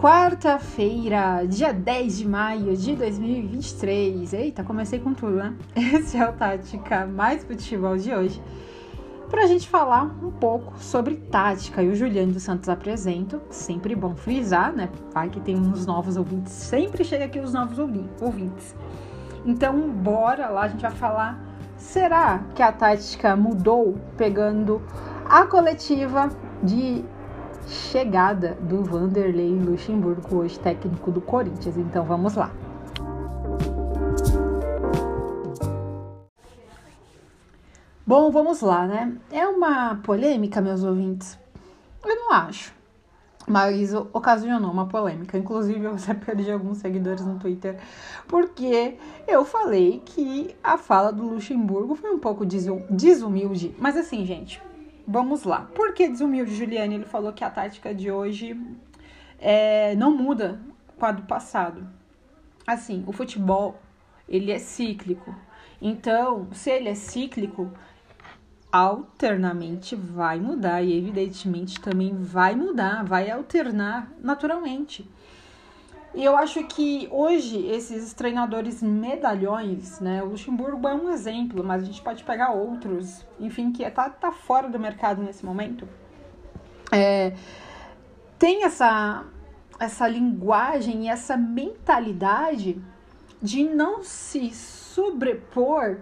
Quarta-feira, dia 10 de maio de 2023. Eita, comecei com tudo, né? Esse é o Tática Mais Futebol de hoje. Pra gente falar um pouco sobre tática. E o Juliano dos Santos apresento. Sempre bom frisar, né? Vai que tem uns novos ouvintes. Sempre chega aqui os novos ouvintes. Então, bora lá, a gente vai falar. Será que a tática mudou pegando a coletiva de chegada do Vanderlei Luxemburgo, hoje técnico do Corinthians. Então vamos lá. Bom, vamos lá, né? É uma polêmica, meus ouvintes? Eu não acho. Mas ocasionou uma polêmica. Inclusive, eu já perdi alguns seguidores no Twitter porque eu falei que a fala do Luxemburgo foi um pouco desumilde. Mas assim, gente, Vamos lá. Por que desumilde, Juliane? Ele falou que a tática de hoje é, não muda com a do passado. Assim, o futebol, ele é cíclico. Então, se ele é cíclico, alternamente vai mudar e evidentemente também vai mudar, vai alternar naturalmente. E eu acho que hoje esses treinadores medalhões, né? O Luxemburgo é um exemplo, mas a gente pode pegar outros, enfim, que tá, tá fora do mercado nesse momento. É, tem essa, essa linguagem e essa mentalidade de não se sobrepor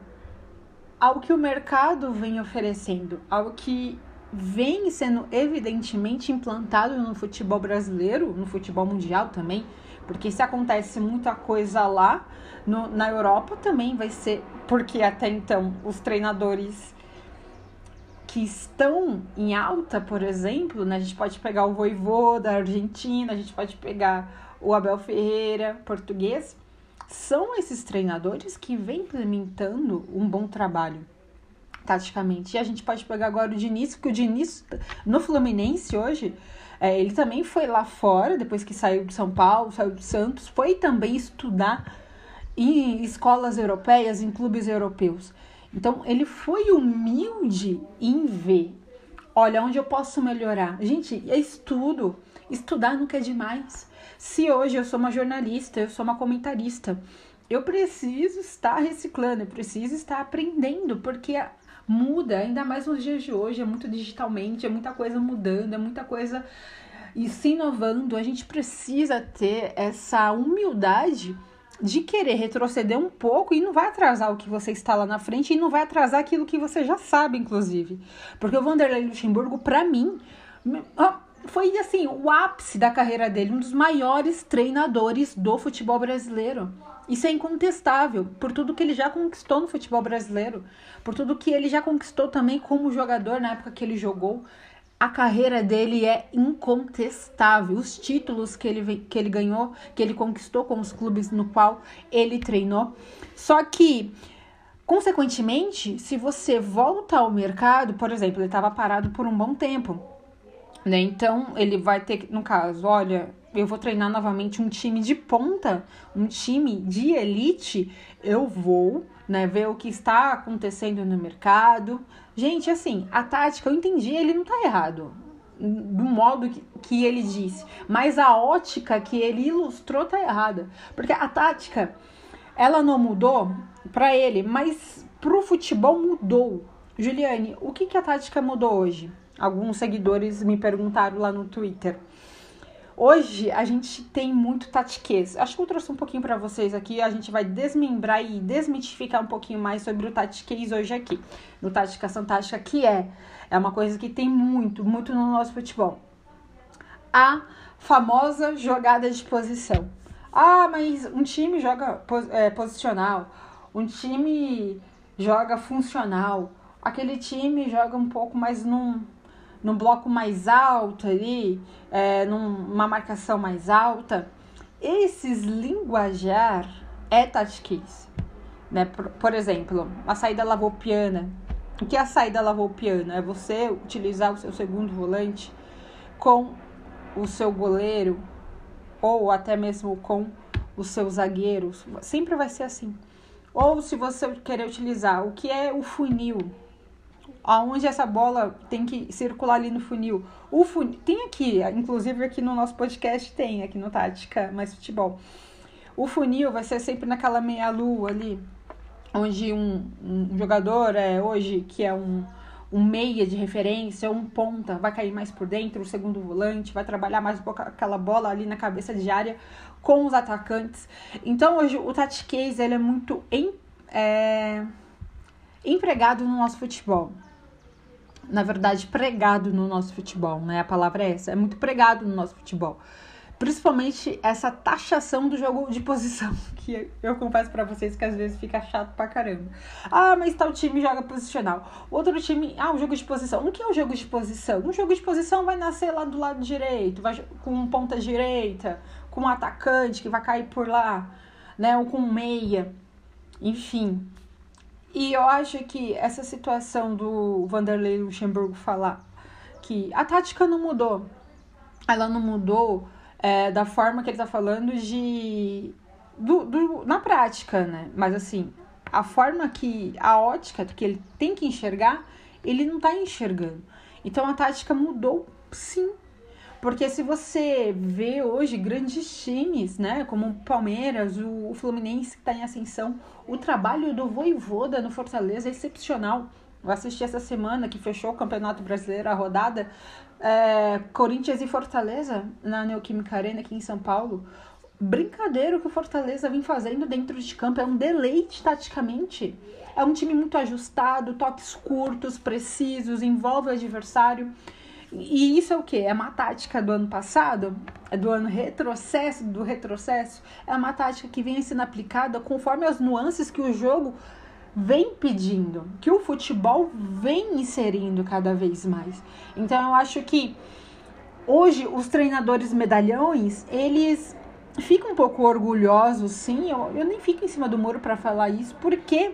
ao que o mercado vem oferecendo, ao que vem sendo evidentemente implantado no futebol brasileiro, no futebol mundial também porque se acontece muita coisa lá, no, na Europa também vai ser. Porque até então os treinadores que estão em alta, por exemplo, né, a gente pode pegar o Voivô da Argentina, a gente pode pegar o Abel Ferreira, português, são esses treinadores que vêm implementando um bom trabalho taticamente. E a gente pode pegar agora o Diniz, que o Diniz no Fluminense hoje é, ele também foi lá fora, depois que saiu de São Paulo, saiu de Santos, foi também estudar em escolas europeias, em clubes europeus. Então, ele foi humilde em ver. Olha, onde eu posso melhorar? Gente, é estudo. Estudar nunca é demais. Se hoje eu sou uma jornalista, eu sou uma comentarista, eu preciso estar reciclando, eu preciso estar aprendendo, porque muda, ainda mais nos dias de hoje, é muito digitalmente, é muita coisa mudando, é muita coisa e se inovando. A gente precisa ter essa humildade de querer retroceder um pouco e não vai atrasar o que você está lá na frente e não vai atrasar aquilo que você já sabe, inclusive. Porque o Vanderlei Luxemburgo, para mim, foi assim, o ápice da carreira dele, um dos maiores treinadores do futebol brasileiro. Isso é incontestável, por tudo que ele já conquistou no futebol brasileiro, por tudo que ele já conquistou também como jogador na época que ele jogou. A carreira dele é incontestável. Os títulos que ele, que ele ganhou, que ele conquistou com os clubes no qual ele treinou. Só que, consequentemente, se você volta ao mercado, por exemplo, ele estava parado por um bom tempo. Né? Então, ele vai ter, no caso, olha, eu vou treinar novamente um time de ponta, um time de elite, eu vou, né, ver o que está acontecendo no mercado. Gente, assim, a tática, eu entendi, ele não tá errado do modo que, que ele disse, mas a ótica que ele ilustrou tá errada, porque a tática ela não mudou para ele, mas pro futebol mudou. Juliane, o que, que a tática mudou hoje? Alguns seguidores me perguntaram lá no Twitter. Hoje a gente tem muito tatiquês. Acho que eu trouxe um pouquinho para vocês aqui. A gente vai desmembrar e desmitificar um pouquinho mais sobre o tatiquês hoje aqui. No Taticação Tática, que é, é uma coisa que tem muito, muito no nosso futebol. A famosa jogada de posição. Ah, mas um time joga é, posicional, um time joga funcional, aquele time joga um pouco mais num num bloco mais alto ali, é, numa marcação mais alta, esses linguajar é tatiquês. Né? Por, por exemplo, a saída lavoupiana. O que é a saída lavoupiana? É você utilizar o seu segundo volante com o seu goleiro ou até mesmo com os seus zagueiros. Sempre vai ser assim. Ou se você querer utilizar o que é o funil, aonde essa bola tem que circular ali no funil. O funil, tem aqui, inclusive aqui no nosso podcast tem, aqui no Tática Mais Futebol. O funil vai ser sempre naquela meia-lua ali, onde um, um jogador é hoje que é um, um meia de referência, um ponta, vai cair mais por dentro, o segundo volante, vai trabalhar mais aquela bola ali na cabeça de área com os atacantes. Então hoje o Tati ele é muito em, é, empregado no nosso futebol na verdade, pregado no nosso futebol, né? A palavra é essa, é muito pregado no nosso futebol. Principalmente essa taxação do jogo de posição, que eu confesso para vocês que às vezes fica chato pra caramba. Ah, mas tal time joga posicional. Outro time, ah, o jogo de posição. O que é o jogo de posição? Um jogo de posição vai nascer lá do lado direito, vai com ponta direita, com um atacante que vai cair por lá, né? Ou com meia. Enfim, e eu acho que essa situação do Vanderlei Luxemburgo falar que a tática não mudou, ela não mudou é, da forma que ele tá falando de. Do, do, na prática, né? Mas assim, a forma que. a ótica que ele tem que enxergar, ele não tá enxergando. Então a tática mudou sim. Porque se você vê hoje grandes times, né, como o Palmeiras, o, Fluminense que está em ascensão, o trabalho do Voivoda no Fortaleza é excepcional. Eu assisti essa semana que fechou o Campeonato Brasileiro, a rodada, é, Corinthians e Fortaleza, na Neoquímica Arena aqui em São Paulo. Brincadeira que o Fortaleza vem fazendo dentro de campo, é um deleite taticamente. É um time muito ajustado, toques curtos, precisos, envolve o adversário. E isso é o que? É uma tática do ano passado, é do ano retrocesso, do retrocesso. É uma tática que vem sendo aplicada conforme as nuances que o jogo vem pedindo, que o futebol vem inserindo cada vez mais. Então eu acho que hoje os treinadores medalhões, eles ficam um pouco orgulhosos, sim. Eu, eu nem fico em cima do muro para falar isso, porque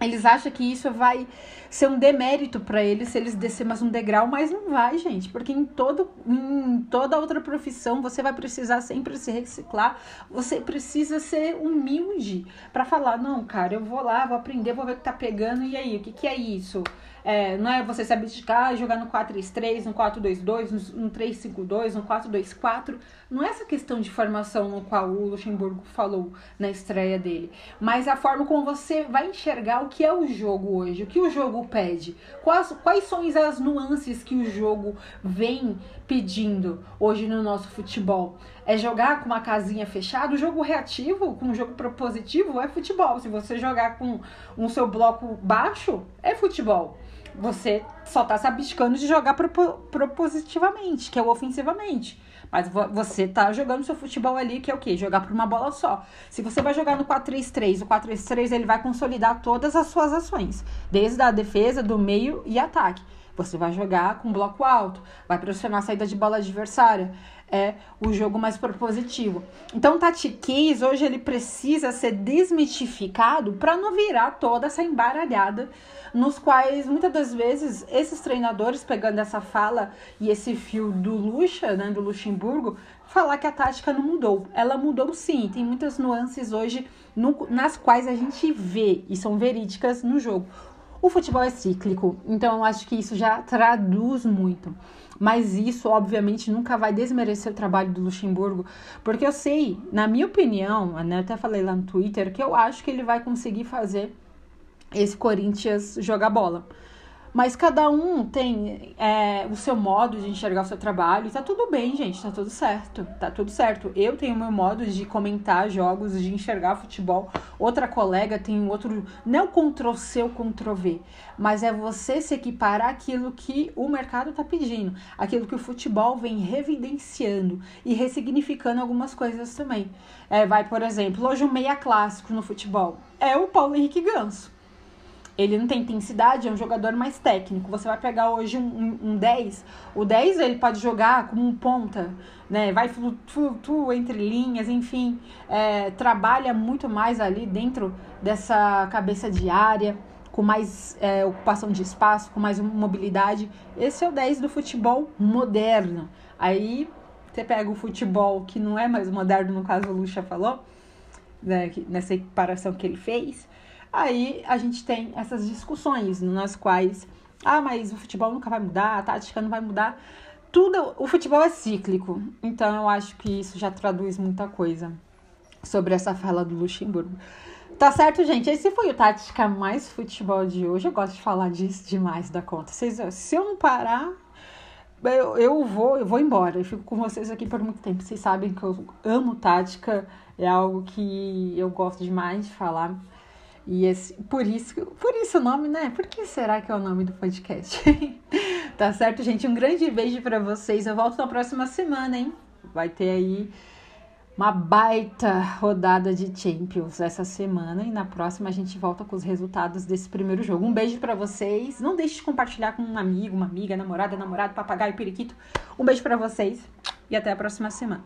eles acham que isso vai ser um demérito para eles se eles descer mais um degrau, mas não vai, gente, porque em, todo, em toda outra profissão você vai precisar sempre se reciclar, você precisa ser humilde para falar: não, cara, eu vou lá, vou aprender, vou ver o que tá pegando, e aí, o que, que é isso? É, não é você se abdicar jogar no 4-3-3, no 4-2-2, no 3-5-2, no 4-2-4. Não é essa questão de formação no qual o Luxemburgo falou na estreia dele, mas a forma como você vai enxergar o que é o jogo hoje, o que o jogo pede, quais, quais são as nuances que o jogo vem pedindo hoje no nosso futebol. É jogar com uma casinha fechada, o jogo reativo, com um jogo propositivo, é futebol. Se você jogar com um seu bloco baixo, é futebol você só tá se abdicando de jogar propositivamente, que é o ofensivamente. Mas você tá jogando seu futebol ali, que é o quê? Jogar por uma bola só. Se você vai jogar no 4-3-3, o 4-3-3 ele vai consolidar todas as suas ações, desde a defesa, do meio e ataque. Você vai jogar com bloco alto, vai pressionar a saída de bola adversária. É o jogo mais propositivo. Então, Tati Case hoje ele precisa ser desmitificado para não virar toda essa embaralhada nos quais muitas das vezes esses treinadores pegando essa fala e esse fio do Lucha, né, do Luxemburgo, falar que a tática não mudou. Ela mudou sim, tem muitas nuances hoje no, nas quais a gente vê e são verídicas no jogo. O futebol é cíclico, então eu acho que isso já traduz muito. Mas isso, obviamente, nunca vai desmerecer o trabalho do Luxemburgo, porque eu sei, na minha opinião, né, eu até falei lá no Twitter, que eu acho que ele vai conseguir fazer esse Corinthians jogar bola. Mas cada um tem é, o seu modo de enxergar o seu trabalho e tá tudo bem, gente, tá tudo certo, tá tudo certo. Eu tenho o meu modo de comentar jogos, de enxergar futebol. Outra colega tem outro, não Ctrl C ou Ctrl V, mas é você se equiparar aquilo que o mercado tá pedindo, aquilo que o futebol vem revidenciando e ressignificando algumas coisas também. É, vai, por exemplo, hoje o meia clássico no futebol é o Paulo Henrique Ganso ele não tem intensidade, é um jogador mais técnico. Você vai pegar hoje um, um, um 10, o 10 ele pode jogar como um ponta, né? Vai flutua entre linhas, enfim, é, trabalha muito mais ali dentro dessa cabeça de área, com mais é, ocupação de espaço, com mais mobilidade. Esse é o 10 do futebol moderno. Aí você pega o futebol que não é mais moderno, no caso o Lucha falou, né, nessa equiparação que ele fez Aí a gente tem essas discussões nas quais Ah, mas o futebol nunca vai mudar, a tática não vai mudar. Tudo, o futebol é cíclico. Então eu acho que isso já traduz muita coisa sobre essa fala do Luxemburgo. Tá certo, gente? Esse foi o Tática Mais Futebol de hoje. Eu gosto de falar disso demais da conta. Vocês, se eu não parar, eu, eu vou, eu vou embora. Eu fico com vocês aqui por muito tempo. Vocês sabem que eu amo tática, é algo que eu gosto demais de falar. E esse, por isso, por isso o nome, né? Por que será que é o nome do podcast? tá certo, gente? Um grande beijo para vocês. Eu volto na próxima semana, hein? Vai ter aí uma baita rodada de Champions essa semana e na próxima a gente volta com os resultados desse primeiro jogo. Um beijo para vocês. Não deixe de compartilhar com um amigo, uma amiga, namorada, namorado, papagaio, periquito. Um beijo para vocês e até a próxima semana.